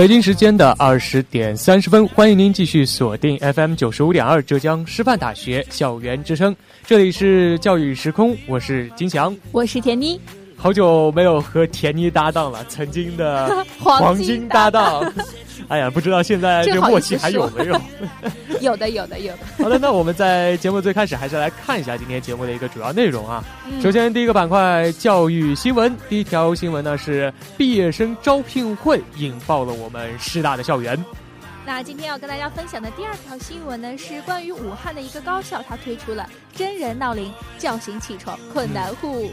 北京时间的二十点三十分，欢迎您继续锁定 FM 九十五点二浙江师范大学校园之声，这里是教育时空，我是金翔，我是田妮，好久没有和田妮搭档了，曾经的 黄金搭档。哎呀，不知道现在这默契还有没有？有的，有的，有的。好的，那我们在节目最开始还是来看一下今天节目的一个主要内容啊。首先，第一个板块教育新闻，第一条新闻呢是毕业生招聘会引爆了我们师大的校园。那今天要跟大家分享的第二条新闻呢是关于武汉的一个高校，它推出了真人闹铃叫醒起床困难户。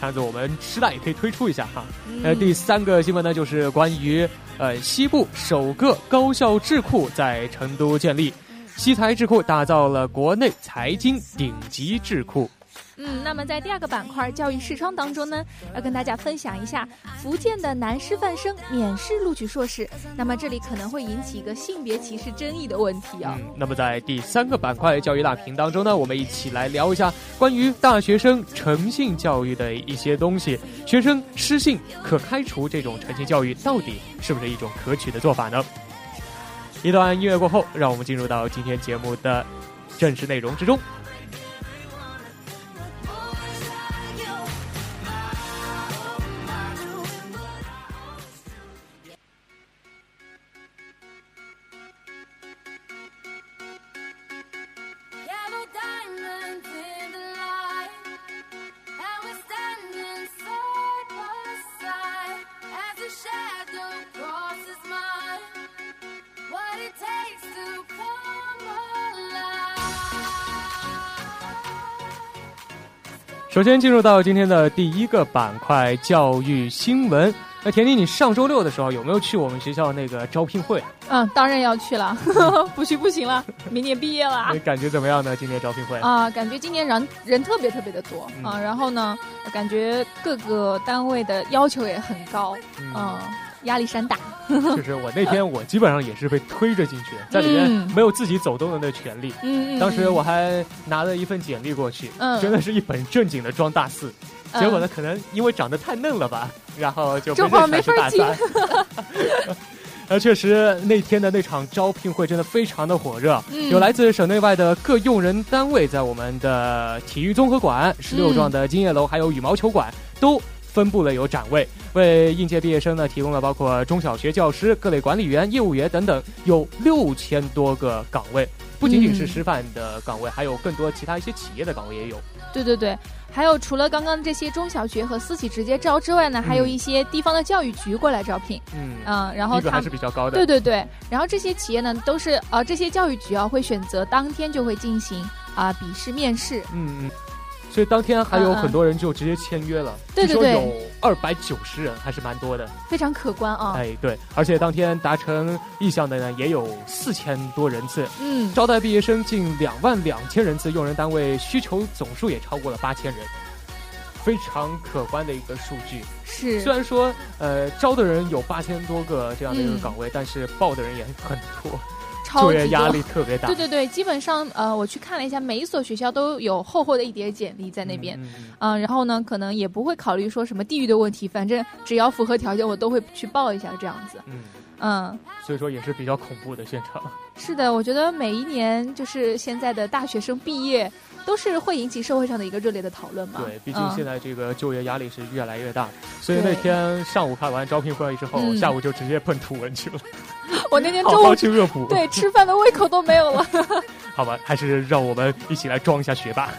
看着我们师大也可以推出一下哈。呃，第三个新闻呢就是关于。呃，西部首个高校智库在成都建立，西财智库打造了国内财经顶级智库。嗯，那么在第二个板块教育视窗当中呢，要跟大家分享一下福建的男师范生免试录取硕士。那么这里可能会引起一个性别歧视争议的问题啊。那么在第三个板块教育大屏当中呢，我们一起来聊一下关于大学生诚信教育的一些东西。学生失信可开除，这种诚信教育到底是不是一种可取的做法呢？一段音乐过后，让我们进入到今天节目的正式内容之中。首先进入到今天的第一个板块教育新闻。那田妮，你上周六的时候有没有去我们学校那个招聘会？嗯，当然要去了，不去不行了，明年毕业了。你感觉怎么样呢？今年招聘会啊，感觉今年人人特别特别的多啊，然后呢，感觉各个单位的要求也很高，嗯。压力山大，就是我那天我基本上也是被推着进去，在里面没有自己走动的那权利。嗯当时我还拿了一份简历过去，嗯，真的是一本正经的装大四，结果呢，可能因为长得太嫩了吧，然后就被认没是大三。呃，确实那天的那场招聘会真的非常的火热，有来自省内外的各用人单位在我们的体育综合馆、十六幢的金叶楼，还有羽毛球馆都分布了有展位。为应届毕业生呢提供了包括中小学教师、各类管理员、业务员等等，有六千多个岗位，不仅仅是师范的岗位，还有更多其他一些企业的岗位也有。对对对，还有除了刚刚这些中小学和私企直接招之外呢，还有一些地方的教育局过来招聘。嗯嗯，然后他还是比较高的。对对对，然后这些企业呢都是呃这些教育局啊会选择当天就会进行啊笔试面试。嗯嗯。所以当天还有很多人就直接签约了，据说有二百九十人，还是蛮多的，非常可观啊！哎，对，而且当天达成意向的呢也有四千多人次，嗯，招待毕业生近两万两千人次，用人单位需求总数也超过了八千人，非常可观的一个数据。是，虽然说呃招的人有八千多个这样的一个岗位，但是报的人也很多。就业压力特别大。对对对，基本上呃，我去看了一下，每一所学校都有厚厚的一叠简历在那边，嗯，然后呢，可能也不会考虑说什么地域的问题，反正只要符合条件，我都会去报一下这样子。嗯嗯，所以说也是比较恐怖的现场。是的，我觉得每一年就是现在的大学生毕业。都是会引起社会上的一个热烈的讨论嘛？对，毕竟现在这个就业压力是越来越大，所以那天上午开完招聘会议之后，下午就直接奔图文去了。我那天中午去恶补，对，吃饭的胃口都没有了。好吧，还是让我们一起来装一下学霸。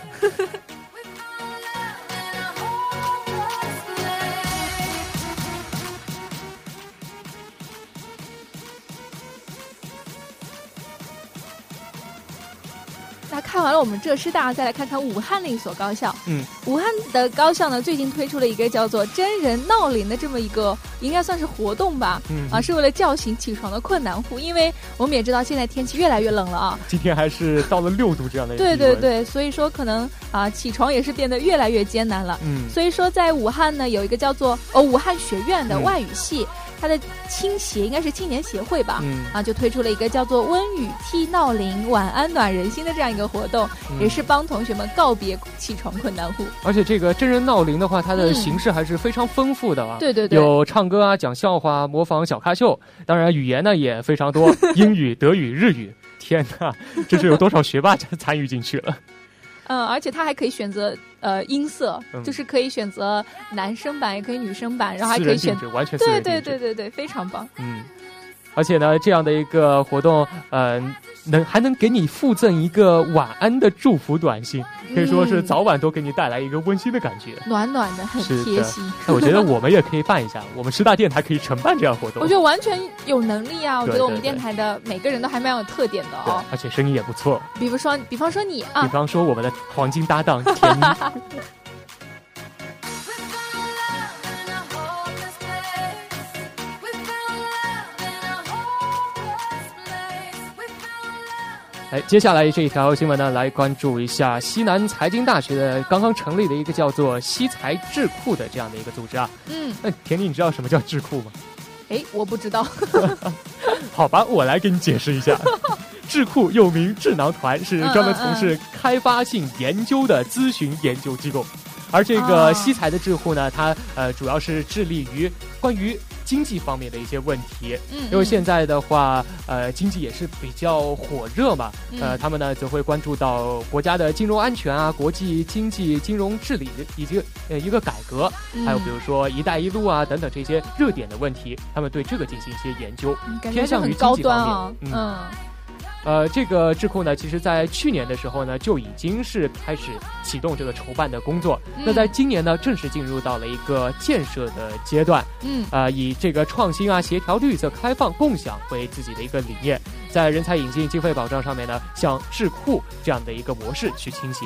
看完了我们浙师大，再来看看武汉的一所高校。嗯，武汉的高校呢，最近推出了一个叫做“真人闹铃”的这么一个，应该算是活动吧。嗯啊，是为了叫醒起床的困难户，因为我们也知道现在天气越来越冷了啊。今天还是到了六度这样的对对对，所以说可能啊，起床也是变得越来越艰难了。嗯，所以说在武汉呢，有一个叫做哦武汉学院的外语系。它的青协应该是青年协会吧，嗯啊，就推出了一个叫做“温雨替闹铃，晚安暖人心”的这样一个活动，嗯也是帮同学们告别起床困难户。而且这个真人闹铃的话，它的形式还是非常丰富的啊。对对对，有唱歌啊，讲笑话，模仿小咖秀，当然语言呢也非常多，英语、德语、日语。天哪，这是有多少学霸参与进去了？嗯，而且他还可以选择呃音色，嗯。就是可以选择男生版，也可以女生版，然后还可以选完全对对对对对，非常棒。嗯，而且呢，这样的一个活动，呃，能还能给你附赠一个晚安的祝福短信，可以说是早晚都给你带来一个温馨的感觉，暖暖的，很贴心。那我觉得我们也可以办一下，我们师大电台可以承办这样活动。我觉得完全有能力啊！我觉得我们电台的每个人都还蛮有特点的哦，而且声音也不错。比如说，比方说你啊，比方说我们的黄金搭档田一。哎，接下来这一条新闻呢，来关注一下西南财经大学的刚刚成立的一个叫做西财智库的这样的一个组织啊。嗯，那田丽，你知道什么叫智库吗？哎，我不知道。好吧，我来给你解释一下。智库又名智囊团，是专门从事开发性研究的咨询研究机构。而这个西财的智库呢，它呃主要是致力于关于经济方面的一些问题。嗯，因为现在的话，呃，经济也是比较火热嘛。呃，他们呢则会关注到国家的金融安全啊、国际经济金融治理以及呃一个改革，还有比如说“一带一路”啊等等这些热点的问题，他们对这个进行一些研究，偏向于经济方面。嗯。呃，这个智库呢，其实在去年的时候呢，就已经是开始启动这个筹办的工作。嗯、那在今年呢，正式进入到了一个建设的阶段。嗯，啊、呃，以这个创新啊、协调、绿色、开放、共享为自己的一个理念，在人才引进、经费保障上面呢，向智库这样的一个模式去倾斜。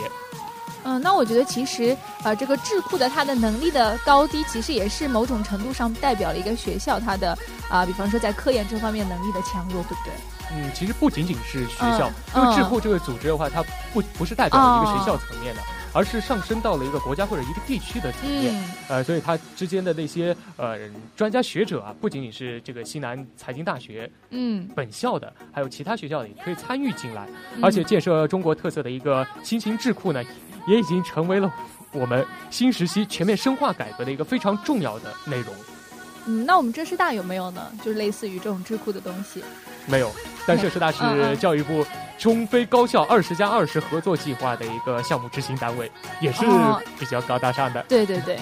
嗯，那我觉得其实呃，这个智库的它的能力的高低，其实也是某种程度上代表了一个学校它的啊、呃，比方说在科研这方面能力的强弱，对不对？嗯，其实不仅仅是学校，因为智库这个组织的话，它不不是代表一个学校层面的，而是上升到了一个国家或者一个地区的层面。嗯、呃，所以它之间的那些呃专家学者啊，不仅仅是这个西南财经大学嗯本校的，还有其他学校的也可以参与进来。嗯、而且建设中国特色的一个新型智库呢，也已经成为了我们新时期全面深化改革的一个非常重要的内容。嗯，那我们浙师大有没有呢？就是类似于这种智库的东西？没有，但浙师大是教育部中非高校二十加二十合作计划的一个项目执行单位，也是比较高大上的。哦、对对对。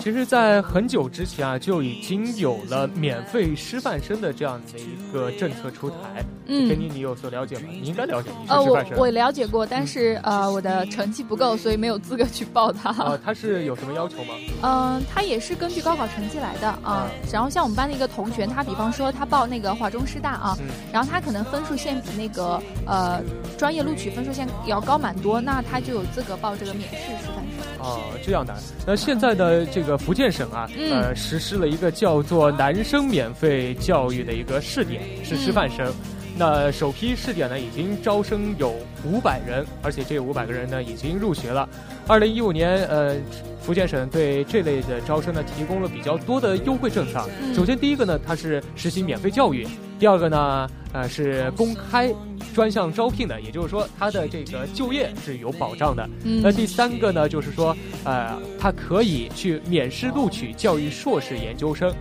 其实，在很久之前啊，就已经有了免费师范生的这样的一个政策出台。嗯，田妮，你有所了解吗？你应该了解，呃。我我了解过，但是呃，我的成绩不够，所以没有资格去报它。呃，他是有什么要求吗？嗯，他也是根据高考成绩来的啊。然后像我们班的一个同学，他比方说他报那个华中师大啊，嗯、然后他可能分数线比那个呃专业录取分数线要高蛮多，那他就有资格报这个免试师范生。哦，这样的。那现在的这个福建省啊，嗯、呃，实施了一个叫做男生免费教育的一个试点，是师范生。嗯、那首批试点呢，已经招生有五百人，而且这五百个人呢，已经入学了。二零一五年，呃，福建省对这类的招生呢，提供了比较多的优惠政策。嗯、首先，第一个呢，它是实行免费教育；第二个呢，呃，是公开专项招聘的，也就是说它的这个就业是有保障的。嗯那第三个呢，就是说，呃，他可以去免试录取教育硕士研究生，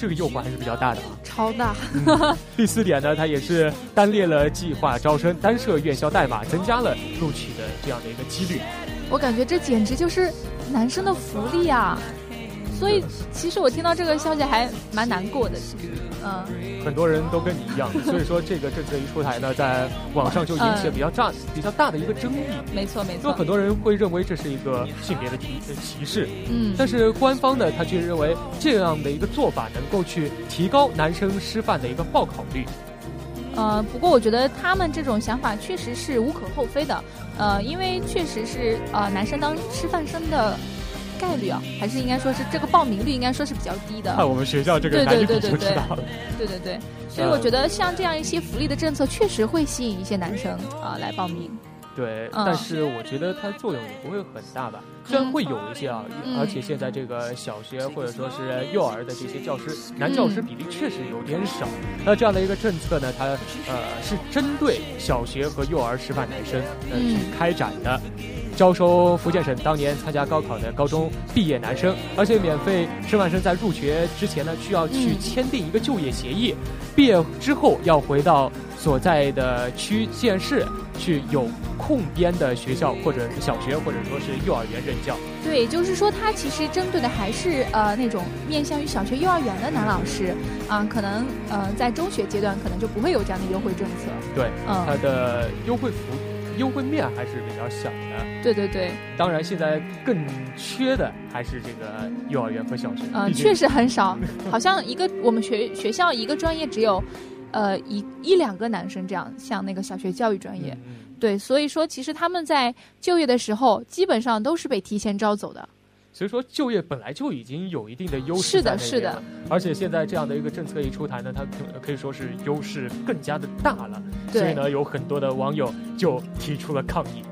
这个诱惑还是比较大的啊。超大。第四点呢，它也是单列了计划招生，单设院校代码，增加了录取的这样的一个几率。我感觉这简直就是男生的福利啊！所以其实我听到这个消息还蛮难过的，其实，嗯，很多人都跟你一样，所以说这个政策一出台呢，在网上就引起了比较大、比较大的一个争议。没错没错。有很，多人会认为这是一个性别的歧歧视，嗯，但是官方呢，他却认为这样的一个做法能够去提高男生师范的一个报考率。呃，不过我觉得他们这种想法确实是无可厚非的，呃，因为确实是呃男生当师范生的概率啊，还是应该说是这个报名率应该说是比较低的。看我们学校这个对男女比对对对对就知道了。对对对，所以我觉得像这样一些福利的政策，确实会吸引一些男生啊、来报名。对，嗯但是我觉得它作用也不会很大吧。虽然会有一些啊，嗯而且现在这个小学或者说是幼儿的这些教师，男教师比例确实有点少。那这样的一个政策呢，它呃是针对小学和幼儿师范男生呃嗯去开展的。招收福建省当年参加高考的高中毕业男生，而且免费师范生在入学之前呢，需要去嗯签订一个就业协议，毕业之后要回到所在的区县市去有空编的学校或者是小学或者说是幼儿园任教。对，也就是说，他其实针对的还是呃那种面向于小学、幼儿园的男老师啊、可能呃在中学阶段可能就不会有这样的优惠政策。对，嗯他的优惠幅优惠面还是比较小的。对对对，当然，现在更缺的还是这个幼儿园和小学。嗯，确实很少，好像一个我们学学校一个专业只有呃一一两个男生这样，像那个小学教育专业。嗯嗯对，所以说其实他们在就业的时候，基本上都是被提前招走的。所以说就业本来就已经有一定的优势是的在那边是的了，而且现在这样的一个政策一出台呢，它可可以说是优势更加的大了。所以呢，有很多的网友就提出了抗议。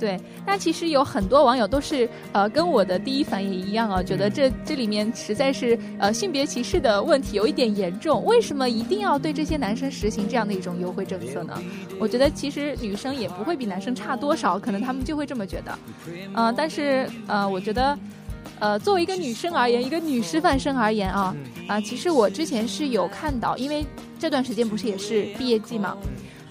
对，那其实有很多网友都是呃跟我的第一反应一样啊，觉得这这里面实在是呃性别歧视的问题有一点严重。为什么一定要对这些男生实行这样的一种优惠政策呢？我觉得其实女生也不会比男生差多少，可能他们就会这么觉得。呃，但是呃，我觉得。呃，作为一个女生而言，一个女师范生而言啊，啊、其实我之前是有看到，因为这段时间不是也是毕业季嘛，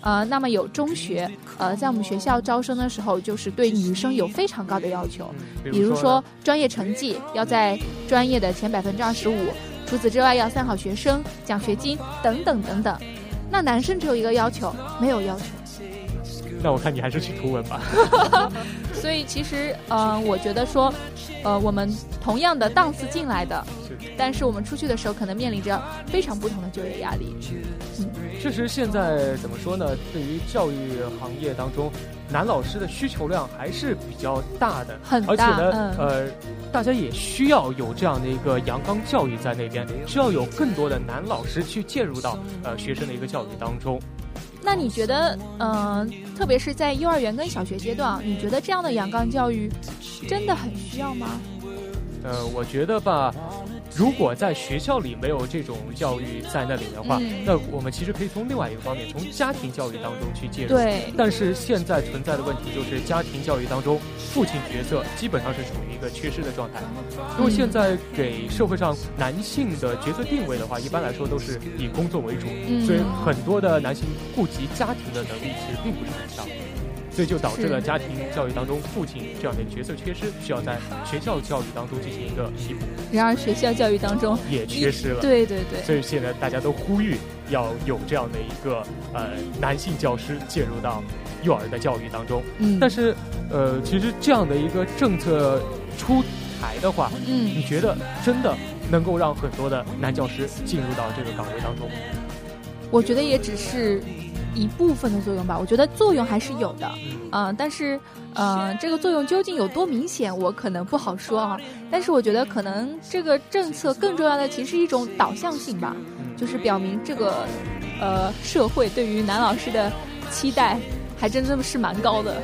呃，那么有中学，呃，在我们学校招生的时候，就是对女生有非常高的要求，嗯比如说专业成绩要在专业的前百分之二十五，除此之外要三好学生、奖学金等等等等。那男生只有一个要求，没有要求。那我看你还是去图文吧。所以其实，呃，我觉得说，呃，我们同样的档次进来的，但是我们出去的时候可能面临着非常不同的就业压力。确实，现在怎么说呢？对于教育行业当中，男老师的需求量还是比较大的，很而且呢，呃，大家也需要有这样的一个阳刚教育在那边，需要有更多的男老师去介入到呃学生的一个教育当中。那你觉得，嗯、特别是在幼儿园跟小学阶段啊，你觉得这样的阳刚教育真的很需要吗？呃，我觉得吧，如果在学校里没有这种教育在那里的话，嗯那我们其实可以从另外一个方面，从家庭教育当中去介入。对，但是现在存在的问题就是，家庭教育当中，父亲角色基本上是处于一个缺失的状态。因为现在给社会上男性的角色定位的话，一般来说都是以工作为主，嗯所以很多的男性顾及家庭的能力其实并不是很强。所以就导致了家庭教育当中父亲这样的角色缺失，需要在学校教育当中进行一个弥补，然而学校教育当中，也缺失了。对对对，所以现在大家都呼吁要有这样的一个呃男性教师介入到幼儿的教育当中。嗯，但是呃，其实这样的一个政策出台的话，嗯你嗯，觉得真的能够让很多的男教师进入到这个岗位当中吗？我觉得也只是一部分的作用吧。我觉得作用还是有的，嗯、但是，呃，这个作用究竟有多明显，我可能不好说啊。但是我觉得可能这个政策更重要的其实是一种导向性吧，嗯就是表明这个，呃，社会对于男老师的期待还真的是蛮高的。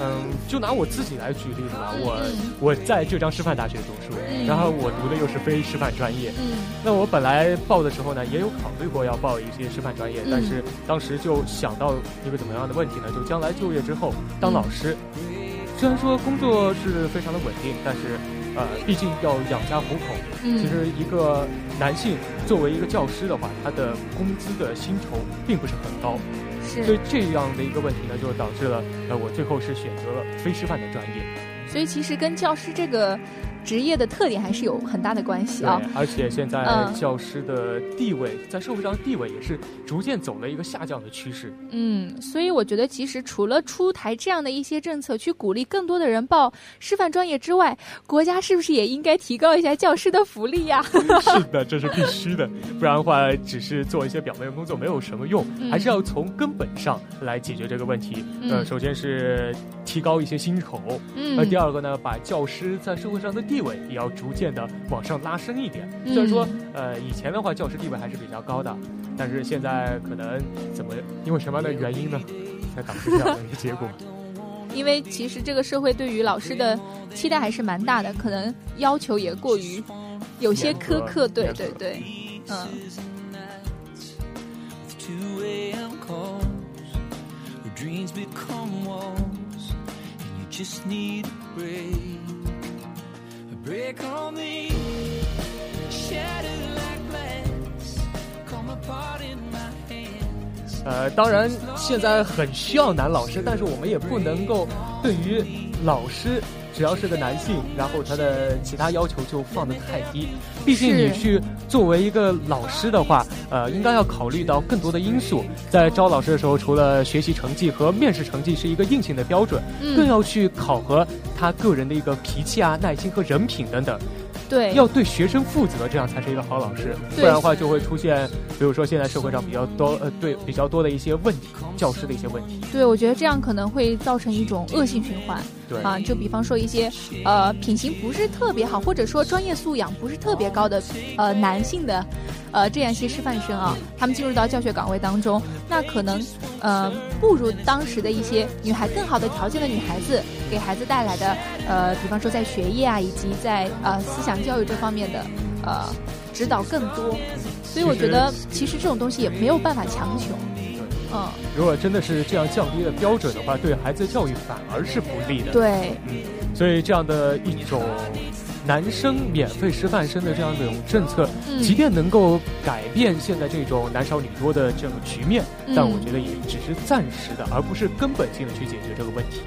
嗯，就拿我自己来举例子吧，我我在浙江师范大学读书，然后我读的又是非师范专业。嗯，那我本来报的时候呢，也有考虑过要报一些师范专业，但是当时就想到一个怎么样的问题呢？就将来就业之后当老师，虽然说工作是非常的稳定，但是呃，毕竟要养家糊口。嗯，其实一个男性作为一个教师的话，他的工资的薪酬并不是很高。所以这样的一个问题呢，就导致了呃，我最后是选择了非师范的专业。所以其实跟教师这个。职业的特点还是有很大的关系啊，而且现在教师的地位在社会上的地位也是逐渐走了一个下降的趋势。嗯，所以我觉得其实除了出台这样的一些政策去鼓励更多的人报师范专业之外，国家是不是也应该提高一下教师的福利呀？是的，这是必须的，不然的话只是做一些表面工作没有什么用，还是要从根本上来解决这个问题。呃，首先是提高一些薪酬，嗯，那第二个呢，把教师在社会上的地地位也要逐渐的往上拉升一点。虽然说，呃，以前的话教师地位还是比较高的，但是现在可能怎么因为什么样的原因呢，才导致这样的一个结果？因为其实这个社会对于老师的期待还是蛮大的，可能要求也过于有些苛刻。对对对，嗯。Break on me shattered like glass. Come apart in my hands. 呃当然现在很需要男老师但是我们也不能够对于老师只要是个男性，然后他的其他要求就放得太低。毕竟你去作为一个老师的话，呃，应该要考虑到更多的因素。在招老师的时候，除了学习成绩和面试成绩是一个硬性的标准，更要去考核他个人的一个脾气啊、耐心和人品等等。对，要对学生负责，这样才是一个好老师。不然的话，就会出现，比如说现在社会上比较多呃，对比较多的一些问题，教师的一些问题。对，我觉得这样可能会造成一种恶性循环。对啊，就比方说一些呃品行不是特别好，或者说专业素养不是特别高的呃男性的。呃，这样一些师范生啊，他们进入到教学岗位当中，那可能，呃，不如当时的一些女孩更好的条件的女孩子，给孩子带来的，呃，比方说在学业啊，以及在呃思想教育这方面的，呃，指导更多。所以我觉得，其实这种东西也没有办法强求。嗯。如果真的是这样降低了标准的话，对孩子教育反而是不利的。对。嗯。所以这样的一种。男生免费师范生的这样一种政策，即便能够改变现在这种男少女多的这种局面，但我觉得也只是暂时的，而不是根本性的去解决这个问题。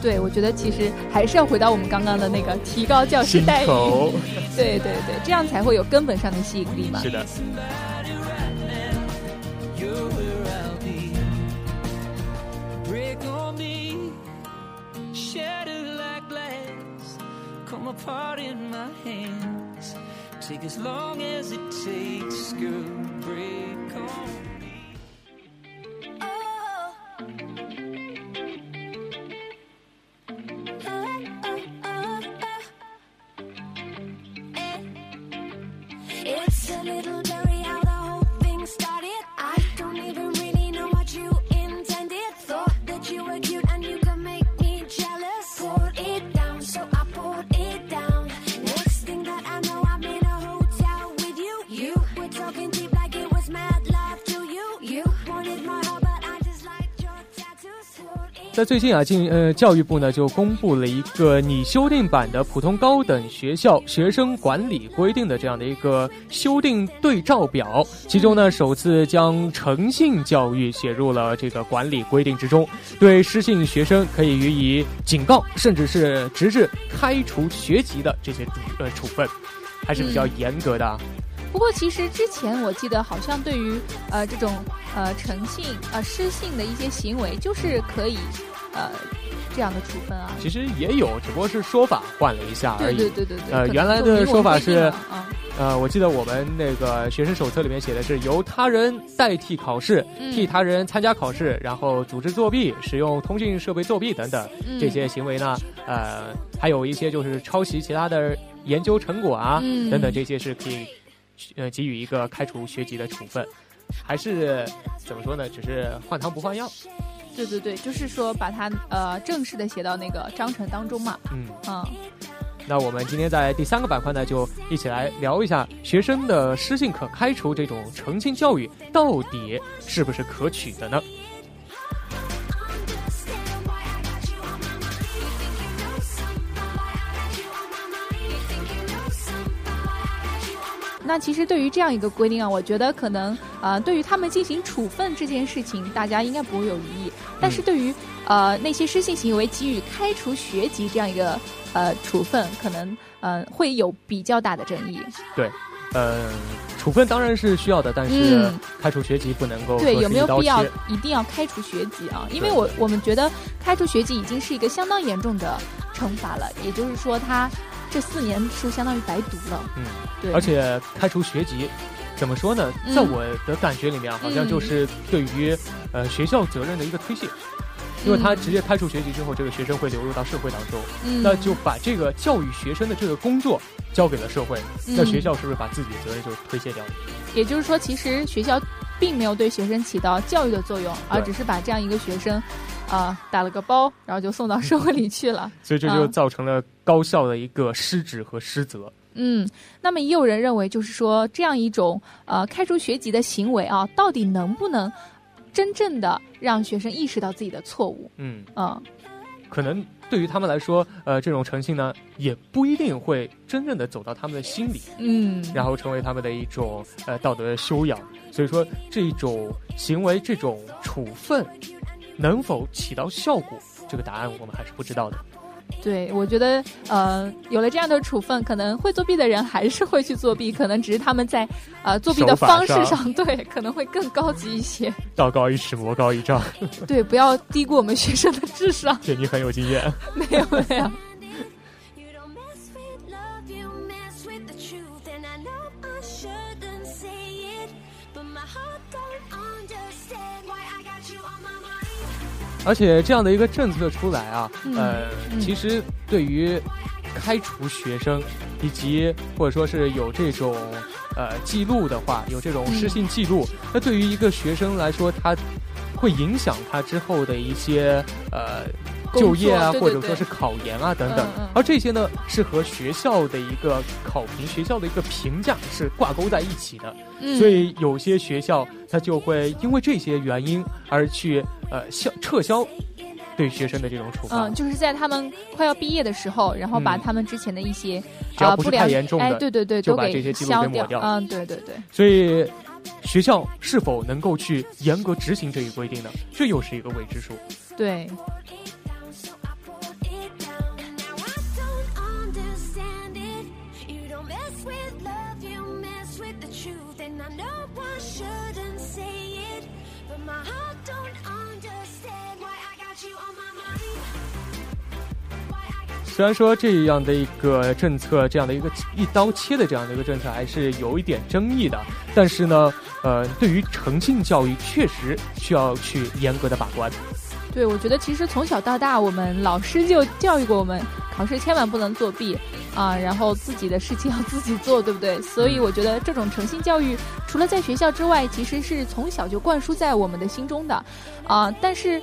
对，我觉得其实还是要回到我们刚刚的那个提高教师待遇。对对对，这样才会有根本上的吸引力嘛。是的。Apart in my hands. Take as long as it takes, girl, break on. Oh. It's a little blurry 最近啊，进呃教育部呢就公布了一个拟修订版的普通高等学校学生管理规定的这样的一个修订对照表，其中呢首次将诚信教育写入了这个管理规定之中，对失信学生可以予以警告，甚至是直至开除学籍的这些呃处分，还是比较严格的。不过，其实之前我记得好像对于呃这种呃诚信呃失信的一些行为，就是可以呃这样的处分啊。其实也有，只不过是说法换了一下而已。对对对对。呃，原来的说法是，呃，我记得我们那个学生手册里面写的是由他人代替考试，替他人参加考试，然后组织作弊、使用通讯设备作弊等等这些行为呢。呃，还有一些就是抄袭其他的研究成果啊等等，这些是可以。呃，给予一个开除学籍的处分，还是怎么说呢？只是换汤不换药。对对对，就是说把它呃正式的写到那个章程当中嘛。嗯嗯，那我们今天在第三个板块呢，就一起来聊一下学生的失信可开除这种诚信教育到底是不是可取的呢？那其实对于这样一个规定啊，我觉得可能呃，对于他们进行处分这件事情，大家应该不会有疑义。但是对于呃那些失信行为给予开除学籍这样一个呃处分，可能呃会有比较大的争议。对，呃，处分当然是需要的，但是开除学籍不能够对有没有必要一定要开除学籍啊？因为我我们觉得开除学籍已经是一个相当严重的惩罚了，也就是说他。这四年书相当于白读了，嗯，对，而且开除学籍，怎么说呢？在我的感觉里面，好像就是对于呃学校责任的一个推卸，因为他直接开除学籍之后，这个学生会流入到社会当中，那就把这个教育学生的这个工作交给了社会，那学校是不是把自己的责任就推卸掉了？也就是说，其实学校并没有对学生起到教育的作用，而只是把这样一个学生。啊，打了个包，然后就送到社会里去了，所以这就造成了高校的一个失职和失责。嗯，那么也有人认为，就是说这样一种呃开除学籍的行为啊，到底能不能真正的让学生意识到自己的错误？嗯嗯，可能对于他们来说，呃，这种诚信呢，也不一定会真正的走到他们的心里，嗯，然后成为他们的一种呃道德修养。所以说，这种行为，这种处分。能否起到效果？这个答案我们还是不知道的。对，我觉得，呃，有了这样的处分，可能会作弊的人还是会去作弊，可能只是他们在呃作弊的方式上，对，可能会更高级一些。道高一尺，魔高一丈。对，不要低估我们学生的智商。姐，你很有经验。没有，没有。而且这样的一个政策出来啊，呃，其实对于开除学生以及或者说是有这种呃记录的话，有这种失信记录，那对于一个学生来说，他会影响他之后的一些呃。就业啊，或者说是考研啊等等，而这些呢是和学校的一个考评、学校的一个评价是挂钩在一起的，所以有些学校它就会因为这些原因而去呃消撤销对学生的这种处罚。嗯，就是在他们快要毕业的时候，然后把他们之前的一些只要不是太严重的，对对对，就把这些记录给抹掉。嗯，对对对。所以学校是否能够去严格执行这一规定呢？这又是一个未知数。对。虽然说这样的一个政策，这样的一个一刀切的这样的一个政策还是有一点争议的，但是呢，呃，对于诚信教育确实需要去严格的把关。对，我觉得其实从小到大，我们老师就教育过我们，考试千万不能作弊啊，然后自己的事情要自己做，对不对？所以我觉得这种诚信教育，除了在学校之外，其实是从小就灌输在我们的心中的啊，但是。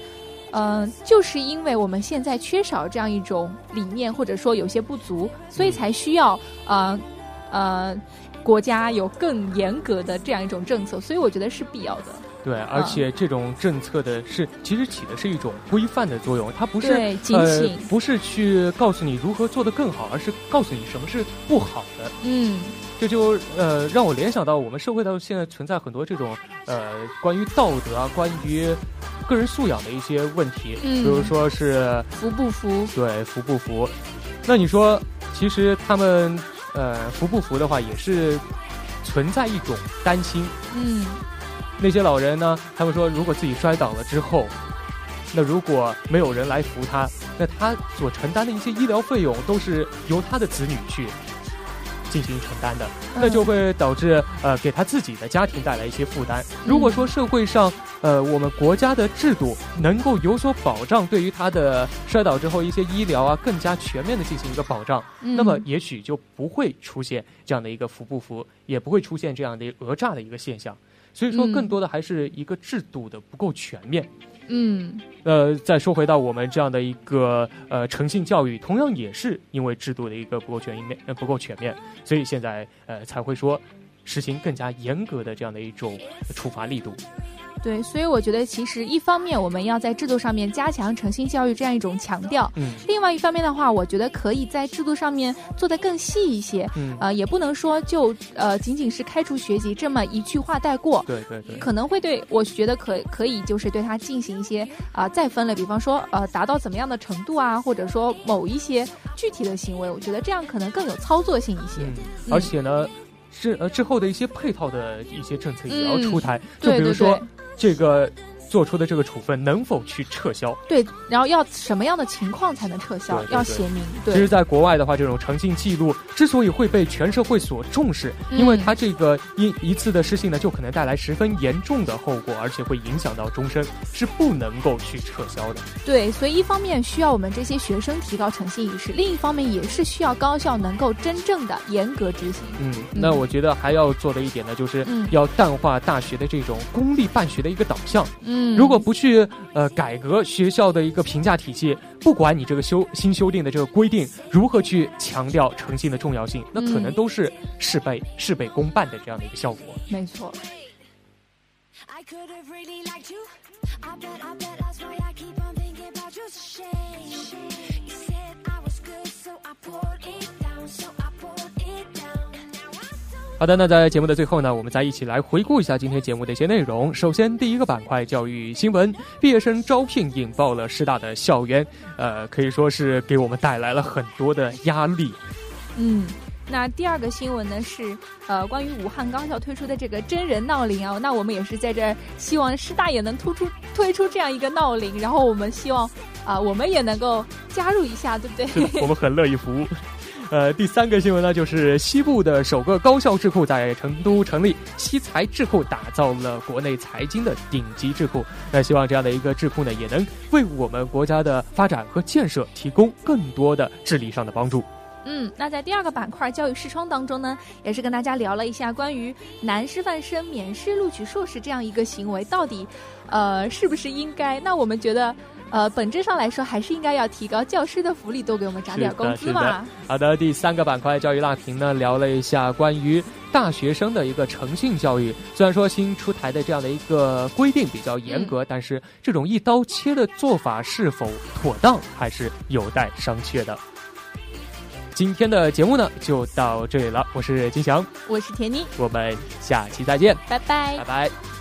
嗯，就是因为我们现在缺少这样一种理念，或者说有些不足，所以才需要呃呃国家有更严格的这样一种政策，所以我觉得是必要的。对，而且这种政策的是其实起的是一种规范的作用，它不是呃不是去告诉你如何做得更好，而是告诉你什么是不好的。嗯。这就呃让我联想到我们社会到现在存在很多这种呃关于道德啊，关于个人素养的一些问题，比如说是服不服？对，服不服？那你说，其实他们呃服不服的话，也是存在一种担心。嗯，那些老人呢，他们说，如果自己摔倒了之后，那如果没有人来扶他，那他所承担的一些医疗费用都是由他的子女去。进行承担的，那就会导致呃给他自己的家庭带来一些负担。如果说社会上呃我们国家的制度能够有所保障，对于他的摔倒之后一些医疗啊更加全面的进行一个保障，那么也许就不会出现这样的一个扶不扶，也不会出现这样的讹诈的一个现象。所以说，更多的还是一个制度的不够全面。嗯。嗯呃，再说回到我们这样的一个呃诚信教育，同样也是因为制度的一个不够全面，呃不够全面，所以现在呃才会说实行更加严格的这样的一种处罚力度。对，所以我觉得其实一方面我们要在制度上面加强诚信教育这样一种强调，嗯，另外一方面的话，我觉得可以在制度上面做得更细一些，嗯，呃，也不能说就呃仅仅是开除学籍这么一句话带过，对对对，可能会对我觉得可可以就是对他进行一些啊再分类，比方说呃达到怎么样的程度啊，或者说某一些具体的行为，我觉得这样可能更有操作性一些，嗯，而且呢，之呃之后的一些配套的一些政策也要出台，就比如说这个。做出的这个处分能否去撤销？对，然后要什么样的情况才能撤销？要写明。对，其实，在国外的话，这种诚信记录之所以会被全社会所重视，因为它这个一一次的失信呢，就可能带来十分严重的后果，而且会影响到终身，是不能够去撤销的。对，所以一方面需要我们这些学生提高诚信意识，另一方面也是需要高校能够真正的严格执行。嗯，那我觉得还要做的一点呢，就是要淡化大学的这种公立办学的一个导向。嗯。如果不去呃改革学校的一个评价体系，不管你这个修新修订的这个规定如何去强调诚信的重要性，那可能都是事倍事倍功半的这样的一个效果。没错。好的，那在节目的最后呢，我们再一起来回顾一下今天节目的一些内容。首先，第一个板块教育新闻，毕业生招聘引爆了师大的校园，呃，可以说是给我们带来了很多的压力。嗯，那第二个新闻呢是，呃，关于武汉高校推出的这个真人闹铃啊，那我们也是在这希望师大也能突出推出这样一个闹铃，然后我们希望啊，我们也能够加入一下，对不对？我们很乐意服务。呃，第三个新闻呢，就是西部的首个高校智库在成都成立，西财智库打造了国内财经的顶级智库。那希望这样的一个智库呢，也能为我们国家的发展和建设提供更多的智力上的帮助。嗯，那在第二个板块教育视窗当中呢，也是跟大家聊了一下关于男师范生免试录取硕士这样一个行为，到底呃是不是应该？那我们觉得。呃，本质上来说，还是应该要提高教师的福利，多给我们涨点工资嘛。好的，第三个板块教育辣评呢，聊了一下关于大学生的一个诚信教育。虽然说新出台的这样的一个规定比较严格，但是这种一刀切的做法是否妥当，还是有待商榷的。今天的节目呢，就到这里了。我是金翔，我是田妮，我们下期再见，拜拜，拜拜。